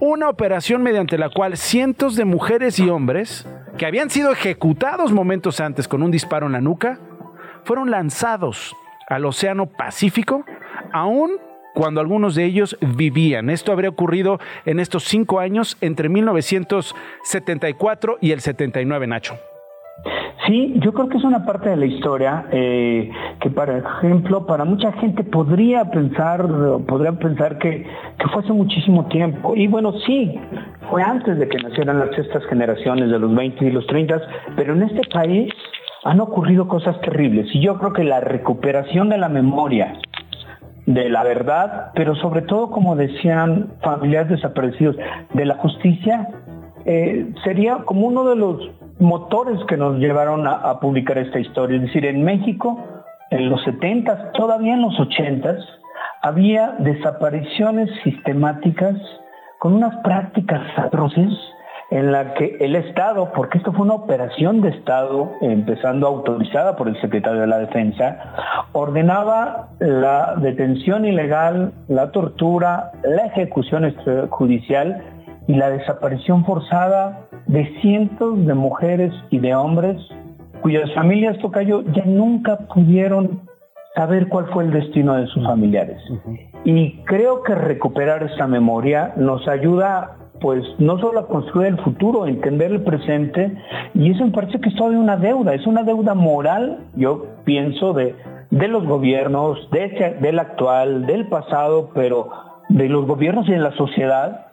una operación mediante la cual cientos de mujeres y hombres que habían sido ejecutados momentos antes con un disparo en la nuca, fueron lanzados al Océano Pacífico, aún cuando algunos de ellos vivían. Esto habría ocurrido en estos cinco años entre 1974 y el 79, Nacho. Sí, yo creo que es una parte de la historia eh, que, por ejemplo, para mucha gente podría pensar, podría pensar que, que fue hace muchísimo tiempo. Y bueno, sí, fue antes de que nacieran las sextas generaciones de los 20 y los 30, pero en este país han ocurrido cosas terribles. Y yo creo que la recuperación de la memoria de la verdad, pero sobre todo, como decían familiares desaparecidos, de la justicia, eh, sería como uno de los motores que nos llevaron a, publicar esta historia. Es decir, en México, en los 70, todavía en los 80, había desapariciones sistemáticas con unas prácticas atroces en la que el Estado, porque esto fue una operación de Estado, empezando autorizada por el secretario de la Defensa, ordenaba la detención ilegal, la tortura, la ejecución extrajudicial y la desaparición forzada de cientos de mujeres y de hombres cuyas familias, Tocayo, ya nunca pudieron saber cuál fue el destino de sus familiares. Y creo que recuperar esa memoria nos ayuda pues no solo a construir el futuro, entender el presente, y eso me parece que es todavía una deuda, es una deuda moral, yo pienso, de, de los gobiernos, de, del actual, del pasado, pero de los gobiernos y de la sociedad,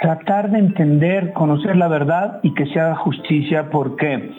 tratar de entender, conocer la verdad y que se haga justicia porque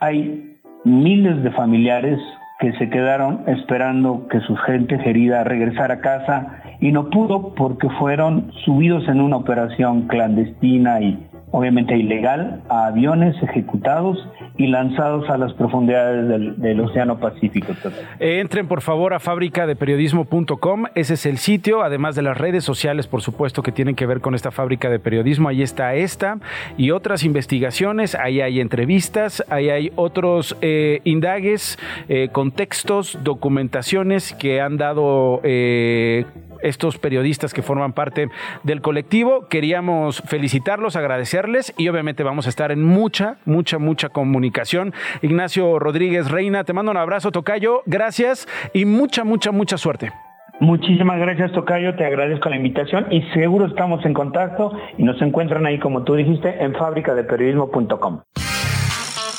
hay miles de familiares que se quedaron esperando que su gente querida regresara a casa y no pudo porque fueron subidos en una operación clandestina y obviamente ilegal, a aviones ejecutados y lanzados a las profundidades del, Océano Pacífico. entren por favor a fábricadeperiodismo.com, ese es el sitio, además de las redes sociales, por supuesto, que tienen que ver con esta fábrica de periodismo, ahí está esta y otras investigaciones, ahí hay entrevistas, ahí hay otros eh, indagues, eh, contextos, documentaciones que han dado... Eh, estos periodistas que forman parte del colectivo. Queríamos felicitarlos, agradecerles y obviamente vamos a estar en mucha, mucha, mucha comunicación. Ignacio Rodríguez Reina, te mando un abrazo, Tocayo. Gracias y mucha, mucha, mucha suerte. Muchísimas gracias, Tocayo. Te agradezco la invitación y seguro estamos en contacto y nos encuentran ahí, como tú dijiste, en fábricadeperiodismo.com.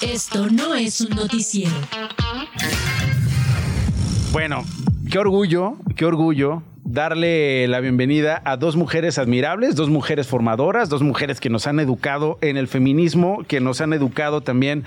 Esto no es un noticiero. Bueno, qué orgullo, qué orgullo darle la bienvenida a dos mujeres admirables, dos mujeres formadoras, dos mujeres que nos han educado en el feminismo, que nos han educado también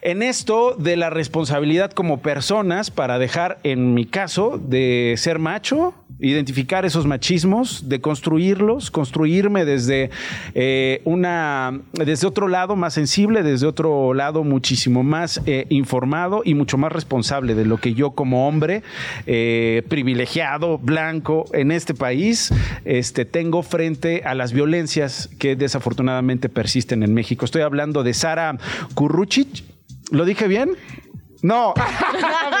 en esto de la responsabilidad como personas para dejar, en mi caso, de ser macho, identificar esos machismos, de construirlos, construirme desde eh, una, desde otro lado más sensible, desde otro lado muchísimo más eh, informado y mucho más responsable de lo que yo como hombre eh, privilegiado, blanco, en este país este, tengo frente a las violencias que desafortunadamente persisten en México. Estoy hablando de Sara Kurruchich. ¿Lo dije bien? No,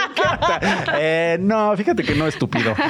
eh, no, fíjate que no, estúpido.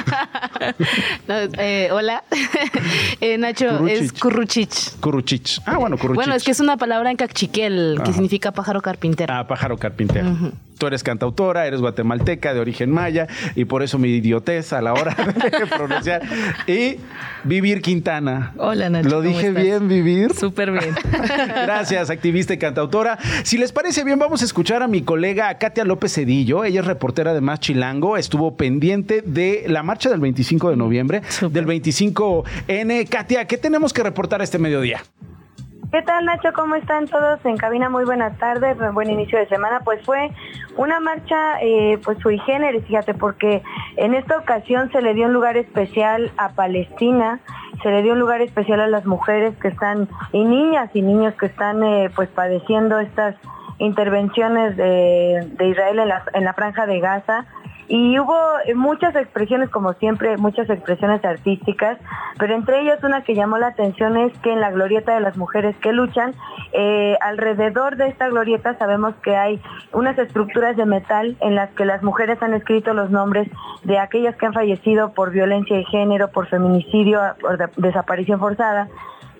Eh, hola, eh, Nacho, es curruchich. Curruchich. Ah, bueno, curruchich. Bueno, es que es una palabra en cachiquel que significa pájaro carpintero. Ah, pájaro carpintero tú eres cantautora, eres guatemalteca de origen maya y por eso mi idiotez a la hora de pronunciar. Y Vivir Quintana. Hola, Nacho. ¿Lo dije bien, Vivir? Súper bien. Gracias, activista y cantautora. Si les parece bien, vamos a escuchar a mi colega Katia López Cedillo. Ella es reportera de Más Chilango. Estuvo pendiente de la marcha del 25 de noviembre, del 25N. Katia, ¿qué tenemos que reportar este mediodía? ¿Qué tal Nacho? ¿Cómo están todos en cabina? Muy buena tarde, buen inicio de semana. Pues fue una marcha eh, pues sui generis, fíjate, porque en esta ocasión se le dio un lugar especial a Palestina, se le dio un lugar especial a las mujeres que están, y niñas y niños que están eh, pues padeciendo estas intervenciones de, Israel en la, en la franja de Gaza. Y hubo muchas expresiones, como siempre, muchas expresiones artísticas, pero entre ellas una que llamó la atención es que en la glorieta de las mujeres que luchan, eh, alrededor de esta glorieta sabemos que hay unas estructuras de metal en las que las mujeres han escrito los nombres de aquellas que han fallecido por violencia de género, por feminicidio, por desaparición forzada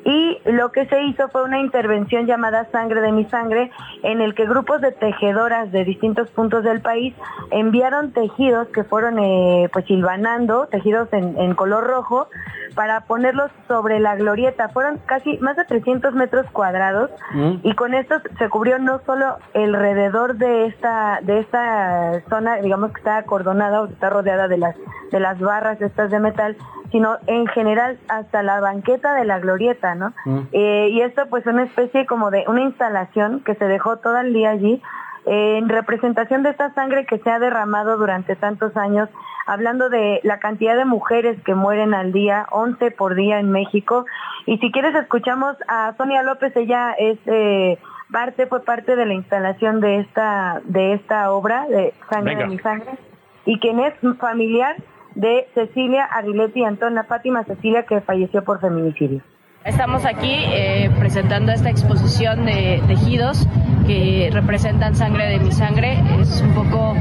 y lo que se hizo fue una intervención llamada Sangre de mi Sangre, en el que grupos de tejedoras de distintos puntos del país enviaron tejidos que fueron eh, pues silvanando, tejidos en, color rojo, para ponerlos sobre la glorieta. Fueron casi más de 300 metros cuadrados mm. y con esto se cubrió no solo alrededor de esta de esta zona, digamos que está acordonada o está rodeada de las de las barras estas de metal, sino en general hasta la banqueta de la glorieta, ¿no? Mm. Eh, y esto pues una especie como de una instalación que se dejó todo el día allí en representación de esta sangre que se ha derramado durante tantos años, hablando de la cantidad de mujeres que mueren al día, 11 por día en México. Y si quieres escuchamos a Sonia López, ella es eh, parte, fue parte de la instalación de esta, de esta obra de Sangre de mi Sangre, y quien es familiar de Cecilia Ariletti y Antona Fátima Cecilia, que falleció por feminicidio. Estamos aquí eh, presentando esta exposición de tejidos que representan sangre de mi sangre. Es un poco,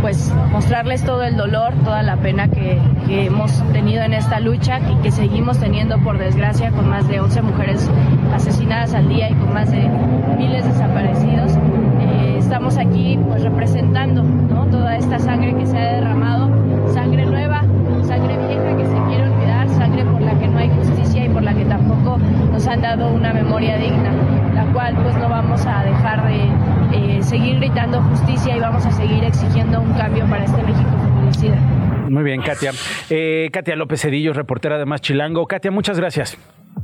pues, mostrarles todo el dolor, toda la pena que, hemos tenido en esta lucha y que seguimos teniendo, por desgracia, con más de 11 mujeres asesinadas al día y con más de miles desaparecidos. Eh, estamos aquí, pues, representando toda esta sangre que se ha derramado, sangre nueva, nos han dado una memoria digna, la cual pues no vamos a dejar de eh, seguir gritando justicia y vamos a seguir exigiendo un cambio para este México feminicida. Muy bien, Katia. Eh, Katia López Cedillo, reportera de Más Chilango. Katia, muchas gracias.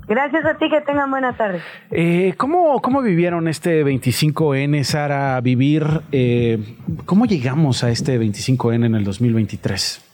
Gracias a ti, que tengan buena tarde. Eh, ¿cómo, ¿Cómo vivieron este 25N, Sara, vivir? Eh, ¿Cómo llegamos a este 25N en el 2023?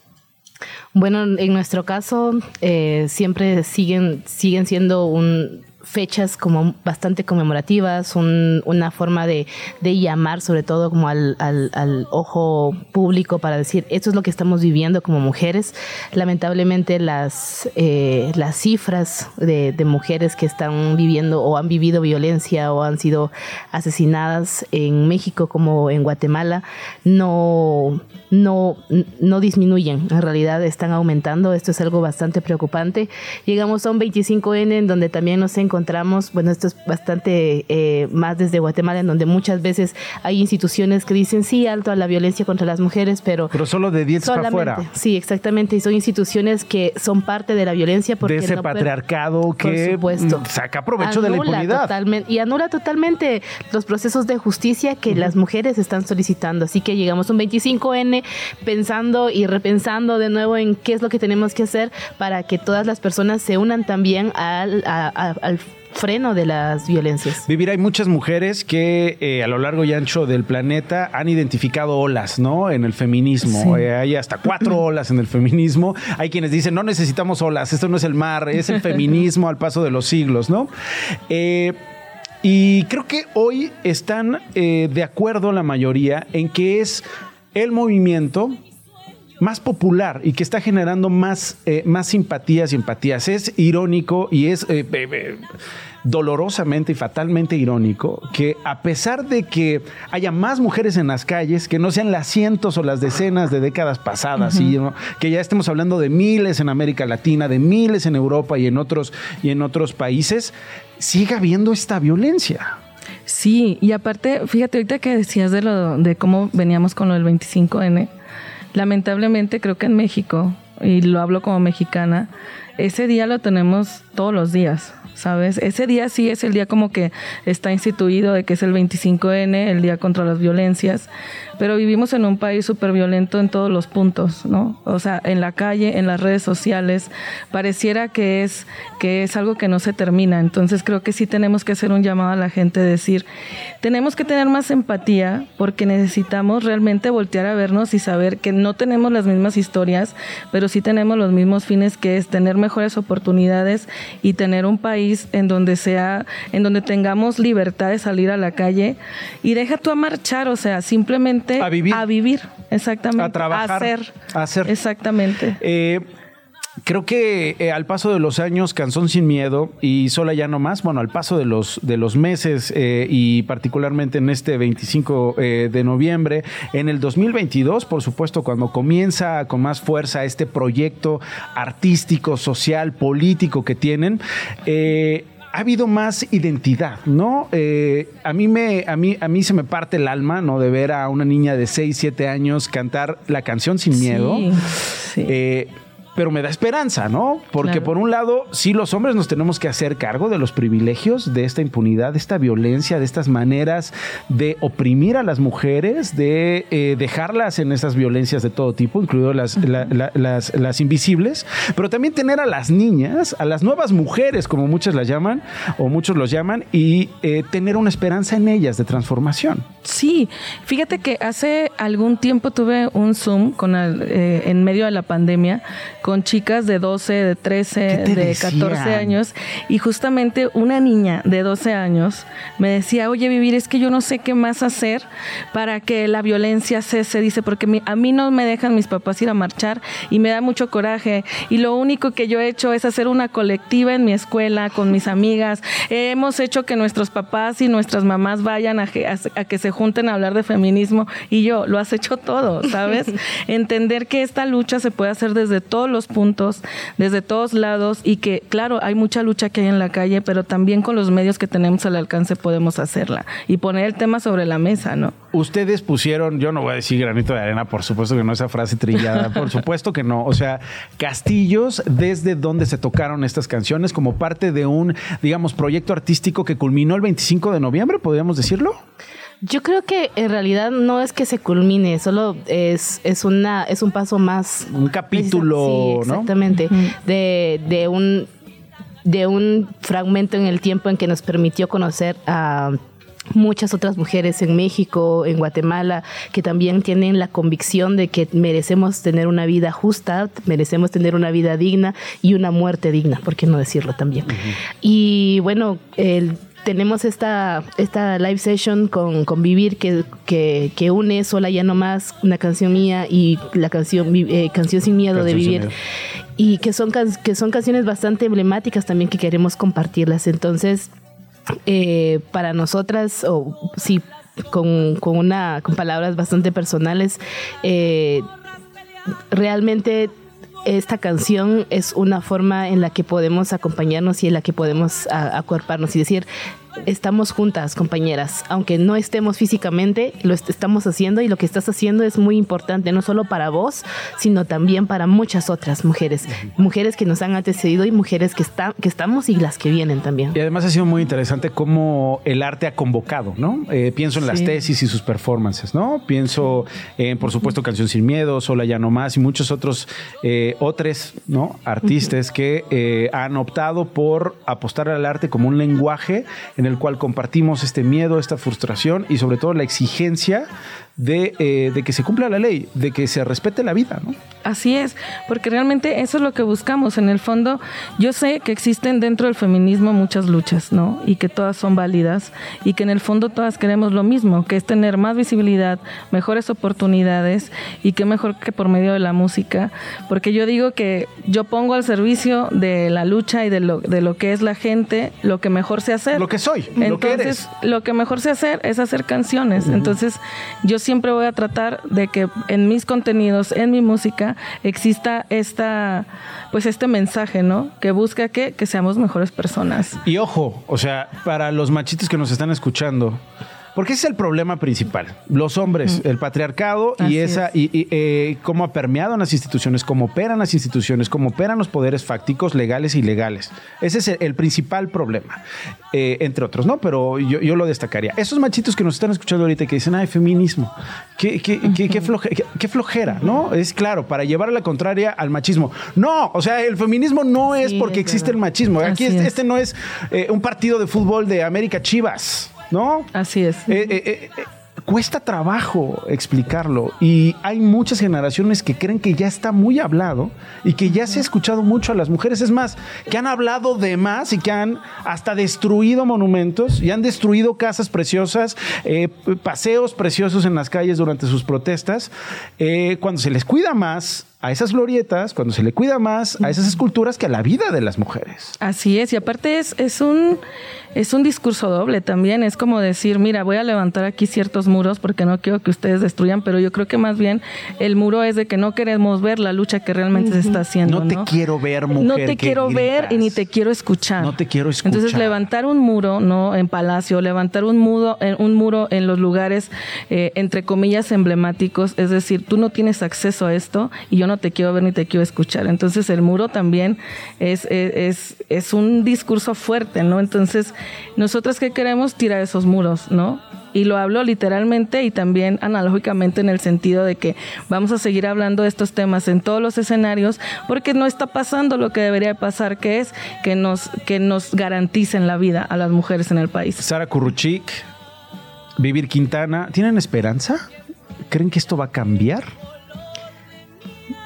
Bueno, en nuestro caso, eh, siempre siguen, siguen siendo un, fechas como bastante conmemorativas, una forma de, llamar sobre todo como al, ojo público para decir esto es lo que estamos viviendo como mujeres. Lamentablemente las, eh, las cifras de, mujeres que están viviendo o han vivido violencia o han sido asesinadas en México como en Guatemala no, no, no disminuyen, en realidad están aumentando. Esto es algo bastante preocupante. Llegamos a un 25N en donde también nos encontramos bueno, esto es bastante eh, más desde Guatemala, en donde muchas veces hay instituciones que dicen sí, alto a la violencia contra las mujeres, pero... Pero solo de 10 para afuera. Sí, exactamente, y son instituciones que son parte de la violencia porque... De ese patriarcado que saca provecho de la impunidad. Totalmente, y anula totalmente los procesos de justicia que las mujeres están solicitando. Así que llegamos a un 25N pensando y repensando de nuevo en qué es lo que tenemos que hacer para que todas las personas se unan también al, al freno de las violencias. Vivir, hay muchas mujeres que eh, a lo largo y ancho del planeta han identificado olas, ¿no? En el feminismo. Eh, hay hasta cuatro olas en el feminismo. Hay quienes dicen, no necesitamos olas, esto no es el mar, es el feminismo al paso de los siglos, ¿no? Eh, y creo que hoy están de acuerdo la mayoría en que es el movimiento más popular y que está generando más, más simpatías y empatías. Es irónico y es dolorosamente y fatalmente irónico que a pesar de que haya más mujeres en las calles, que no sean las cientos o las decenas de décadas pasadas, y que ya estemos hablando de miles en América Latina, de miles en Europa y en otros, y en otros países, siga habiendo esta violencia. Sí, y aparte, fíjate ahorita que decías de, lo, de cómo veníamos con lo del 25N, lamentablemente creo que en México, y lo hablo como mexicana, ese día lo tenemos todos los días. ¿sabes? Ese día sí es el día como que está instituido de que es el 25N, el día contra las violencias, pero vivimos en un país súper violento en todos los puntos, ¿no? O sea, en la calle, en las redes sociales, pareciera que es, que es algo que no se termina. Entonces creo que sí tenemos que hacer un llamado a la gente, decir, tenemos que tener más empatía porque necesitamos realmente voltear a vernos y saber que no tenemos las mismas historias, pero sí tenemos los mismos fines que es tener mejores oportunidades y tener un país en donde sea, en donde tengamos libertad de salir a la calle y deja tú a marchar, o sea, simplemente a vivir. A vivir, exactamente. A trabajar. A hacer. A hacer. Exactamente. Eh, creo que eh, al paso de los años, Canzón sin Miedo y Sola ya no más, bueno, al paso de los, de los meses eh, y particularmente en este 25 de noviembre, en el 2022, por supuesto, cuando comienza con más fuerza este proyecto artístico, social, político que tienen, ha habido más identidad, ¿no? Eh, a, mí me, a, mí, a mí se me parte el alma, ¿no? De ver a una niña de 6, 7 años cantar la canción Sin Miedo. Sí, eh, pero me da esperanza, ¿no? Porque por un lado, sí los hombres nos tenemos que hacer cargo de los privilegios, de esta impunidad, de esta violencia, de estas maneras de oprimir a las mujeres, de eh, dejarlas en estas violencias de todo tipo, incluido las, las, invisibles, pero también tener a las niñas, a las nuevas mujeres, como muchas las llaman, o muchos los llaman, y eh, tener una esperanza en ellas de transformación. Sí, fíjate que hace algún tiempo tuve un Zoom con eh, en medio de la pandemia con chicas de 12, de 13, de 14 años. Y justamente una niña de 12 años me decía, oye, Vivir, es que yo no sé qué más hacer para que la violencia cese, dice, porque a mí no me dejan mis papás ir a marchar y me da mucho coraje. Y lo único que yo he hecho es hacer una colectiva en mi escuela con mis amigas, hemos hecho que nuestros papás y nuestras mamás vayan a, a que se junten a hablar de feminismo y yo, lo has hecho todo, ¿sabes? Entender que esta lucha se puede hacer desde todos los puntos, desde todos lados y que, claro, hay mucha lucha que hay en la calle, pero también con los medios que tenemos al alcance podemos hacerla y poner el tema sobre la mesa, ¿no? Ustedes pusieron, yo no voy a decir granito de arena, por supuesto que no esa frase trillada, por supuesto que no, o sea, castillos desde donde se tocaron estas canciones como parte de un, digamos, proyecto artístico que culminó el 25 de noviembre, podríamos decirlo. Yo creo que en realidad no es que se culmine, solo es, es una es un paso más. Un capítulo, exactamente, de, de un de un fragmento en el tiempo en que nos permitió conocer a muchas otras mujeres en México, en Guatemala, que también tienen la convicción de que merecemos tener una vida justa, merecemos tener una vida digna y una muerte digna, ¿por qué no decirlo también? Y bueno, el tenemos esta, esta live session con, Vivir que, que, une Sola Ya No Más, una canción mía y la canción, eh, canción Sin Miedo de Vivir. Y que son, que son canciones bastante emblemáticas también que queremos compartirlas. Entonces, eh, para nosotras, o sí, con, con, una, con palabras bastante personales, eh, realmente esta canción es una forma en la que podemos acompañarnos y en la que podemos acuerparnos y decir, estamos juntas, compañeras. Aunque no estemos físicamente, lo estamos haciendo y lo que estás haciendo es muy importante, no solo para vos, sino también para muchas otras mujeres. Mujeres que nos han antecedido y mujeres que, está, que estamos y las que vienen también. Y además ha sido muy interesante cómo el arte ha convocado, ¿no? Eh, pienso en las tesis y sus performances, ¿no? Pienso en, por supuesto, Canción Sin Miedo, Sola Ya No Más y muchos otros, eh, otros, ¿no? Artistas que eh, han optado por apostar al arte como un lenguaje en el cual compartimos este miedo, esta frustración y sobre todo la exigencia eh, de, que se cumpla la ley, de que se respete la vida, ¿no? Así es, porque realmente eso es lo que buscamos. En el fondo, yo sé que existen dentro del feminismo muchas luchas, ¿no? Y que todas son válidas y que en el fondo todas queremos lo mismo, que es tener más visibilidad, mejores oportunidades y que mejor que por medio de la música, porque yo digo que yo pongo al servicio de la lucha y de lo, de lo que es la gente lo que mejor sé hacer. Lo que soy, Entonces, lo que eres. Lo que mejor sé hacer es hacer canciones. Entonces, yo siempre voy a tratar de que en mis contenidos, en mi música, exista esta, pues este mensaje, ¿no? Que busca que, que seamos mejores personas. Y ojo, o sea, para los machitos que nos están escuchando, porque ese es el problema principal. Los hombres, el patriarcado y esa y, eh, cómo ha permeado en las instituciones, cómo operan las instituciones, cómo operan los poderes fácticos legales y ilegales. Ese es el, principal problema, eh, entre otros, ¿no? Pero yo, lo destacaría. Esos machitos que nos están escuchando ahorita que dicen, ay, feminismo, qué, qué, qué, flojera, ¿no? Es claro, para llevar a la contraria al machismo. No, o sea, el feminismo no es porque existe el machismo. Aquí este, este, no es eh, un partido de fútbol de América Chivas. ¿No? Así es. Eh, eh, eh, cuesta trabajo explicarlo y hay muchas generaciones que creen que ya está muy hablado y que ya se ha escuchado mucho a las mujeres. Es más, que han hablado de más y que han hasta destruido monumentos y han destruido casas preciosas, paseos preciosos en las calles durante sus protestas. cuando se les cuida más a esas glorietas, cuando se le cuida más a esas esculturas que a la vida de las mujeres. Así es, y aparte es, es un es un discurso doble también. Es como decir, mira, voy a levantar aquí ciertos muros porque no quiero que ustedes destruyan, pero yo creo que más bien el muro es de que no queremos ver la lucha que realmente se está haciendo. No te quiero ver, mujer. No te quiero ver y ni te quiero escuchar. No te quiero escuchar. Entonces, levantar un muro, ¿no? En Palacio, levantar un, muro, un muro en los lugares, eh, entre comillas, emblemáticos. Es decir, tú no tienes acceso a esto y yo no te quiero ver ni te quiero escuchar. Entonces, el muro también es, es, es un discurso fuerte, ¿no? Entonces, nosotros qué queremos tirar esos muros, ¿no? Y lo hablo literalmente y también analógicamente en el sentido de que vamos a seguir hablando de estos temas en todos los escenarios porque no está pasando lo que debería pasar, que es que nos, que nos garanticen la vida a las mujeres en el país. Sara Kuruchik, Vivir Quintana, ¿tienen esperanza? ¿Creen que esto va a cambiar?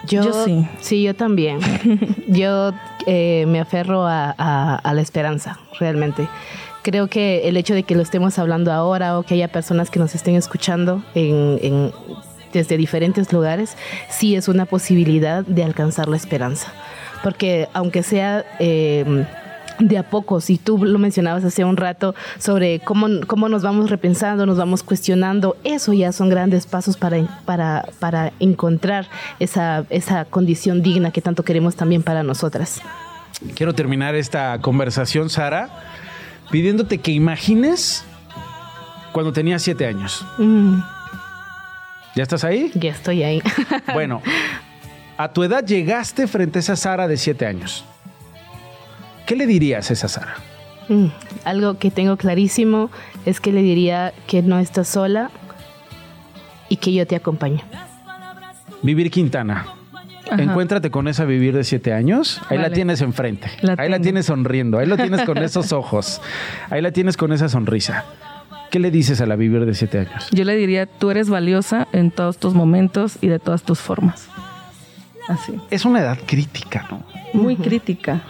Yo, sí. Sí, yo también. yo eh, me aferro a, la esperanza, realmente. Creo que el hecho de que lo estemos hablando ahora o que haya personas que nos estén escuchando desde diferentes lugares, sí es una posibilidad de alcanzar la esperanza. Porque aunque sea... Eh, de a poco, si tú lo mencionabas hace un rato sobre cómo, cómo nos vamos repensando, nos vamos cuestionando, eso ya son grandes pasos para, para, para encontrar esa, esa condición digna que tanto queremos también para nosotras. Quiero terminar esta conversación, Sara, pidiéndote que imagines cuando tenías siete años. Mm. ¿Ya estás ahí? Ya estoy ahí. bueno, a tu edad llegaste frente a esa Sara de siete años. ¿Qué le dirías a esa Sara? Mm, algo que tengo clarísimo es que le diría que no estás sola y que yo te acompaño. Vivir Quintana. Encuéntrate con esa vivir de siete años. Ahí la tienes enfrente. ahí la tienes sonriendo. Ahí lo tienes con esos ojos. Ahí la tienes con esa sonrisa. ¿Qué le dices a la vivir de siete años? Yo le diría, tú eres valiosa en todos tus momentos y de todas tus formas. Así. Es una edad crítica, ¿no? Muy crítica.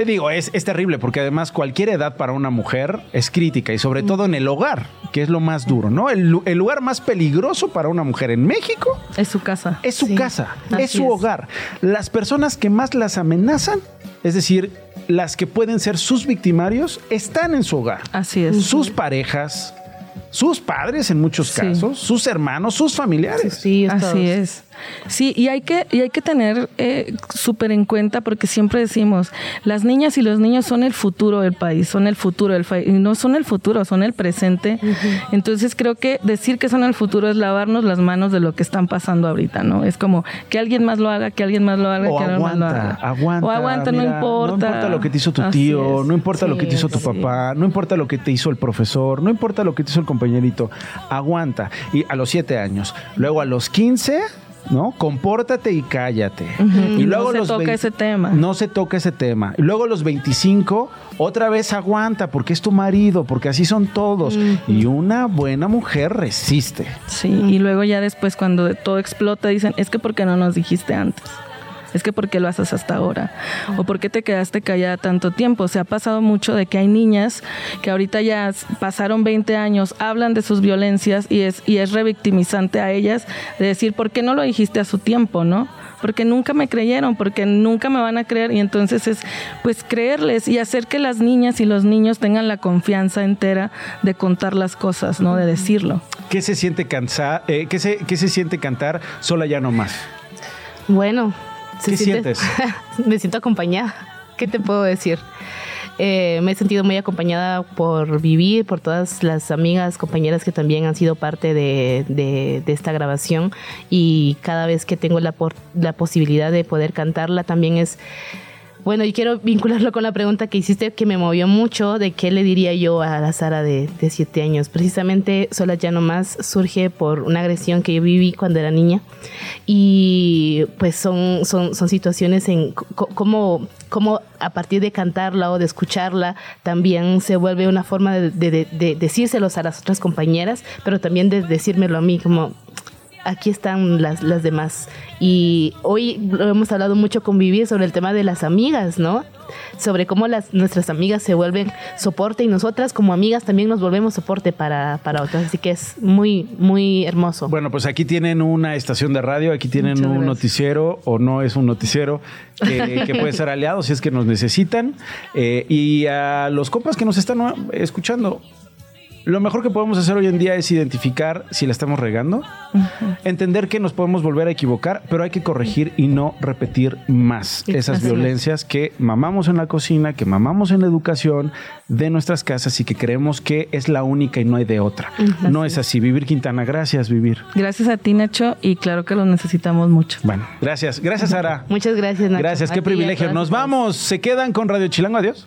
Eh, digo, es, es, terrible porque además cualquier edad para una mujer es crítica y sobre todo en el hogar, que es lo más duro, ¿no? El, lugar más peligroso para una mujer en México es su casa. Es su casa, es su hogar. Las personas que más las amenazan, es decir, las que pueden ser sus victimarios, están en su hogar. Así es. Sus parejas, sus padres en muchos casos, sus hermanos, sus familiares. Sí, así es. Sí, y hay que, y hay que tener eh, súper en cuenta porque siempre decimos, las niñas y los niños son el futuro del país, son el futuro del país, y no son el futuro, son el presente. Entonces creo que decir que son el futuro es lavarnos las manos de lo que están pasando ahorita, ¿no? Es como que alguien más lo haga, que alguien más lo haga, o que alguien más lo haga. Aguanta, o aguanta, no importa. No importa lo que te hizo tu tío, no importa lo que te hizo tu papá, no importa lo que te hizo el profesor, no importa lo que te hizo el compañerito, aguanta. Y a los siete años, luego a los 15 ¿no? Compórtate y cállate. Y luego no se toca ese tema. No se toca ese tema. Y luego los 25, otra vez aguanta porque es tu marido, porque así son todos. Y una buena mujer resiste. Sí, y luego ya después cuando todo explota dicen, es que porque no nos dijiste antes es que ¿por qué lo haces hasta ahora? ¿O por qué te quedaste callada tanto tiempo? Se ha pasado mucho de que hay niñas que ahorita ya pasaron 20 años, hablan de sus violencias y es, y es revictimizante a ellas de decir, ¿por qué no lo dijiste a su tiempo, no? Porque nunca me creyeron, porque nunca me van a creer y entonces es pues creerles y hacer que las niñas y los niños tengan la confianza entera de contar las cosas, ¿no? De decirlo. ¿Qué se siente cansar? Eh, ¿qué, se, ¿Qué se siente cantar sola ya no más? Bueno, ¿Qué sientes? me siento acompañada. ¿Qué te puedo decir? Eh, me he sentido muy acompañada por vivir, por todas las amigas, compañeras que también han sido parte de, de, esta grabación y cada vez que tengo la, la posibilidad de poder cantarla también es bueno, y quiero vincularlo con la pregunta que hiciste que me movió mucho de qué le diría yo a la Sara de, siete años. Precisamente Sola Ya No Más surge por una agresión que yo viví cuando era niña y pues son, son, situaciones en cómo, cómo a partir de cantarla o de escucharla también se vuelve una forma de, de, de a las otras compañeras, pero también de decírmelo a mí como aquí están las, las demás. Y hoy lo hemos hablado mucho con Vivi sobre el tema de las amigas, ¿no? Sobre cómo las, nuestras amigas se vuelven soporte y nosotras como amigas también nos volvemos soporte para, para otras. Así que es muy, muy hermoso. Bueno, pues aquí tienen una estación de radio, aquí tienen un noticiero o no es un noticiero que, puede ser aliado si es que nos necesitan. Eh, y a los compas que nos están escuchando, lo mejor que podemos hacer hoy en día es identificar si la estamos regando, entender que nos podemos volver a equivocar, pero hay que corregir y no repetir más esas violencias que mamamos en la cocina, que mamamos en la educación de nuestras casas y que creemos que es la única y no hay de otra. No es así. Vivir Quintana, gracias, Vivir. Gracias a ti, Nacho, y claro que lo necesitamos mucho. Bueno, gracias. Gracias, Sara. Muchas gracias, Nacho. Gracias, qué privilegio. Nos vamos. Se quedan con Radio Chilango. Adiós.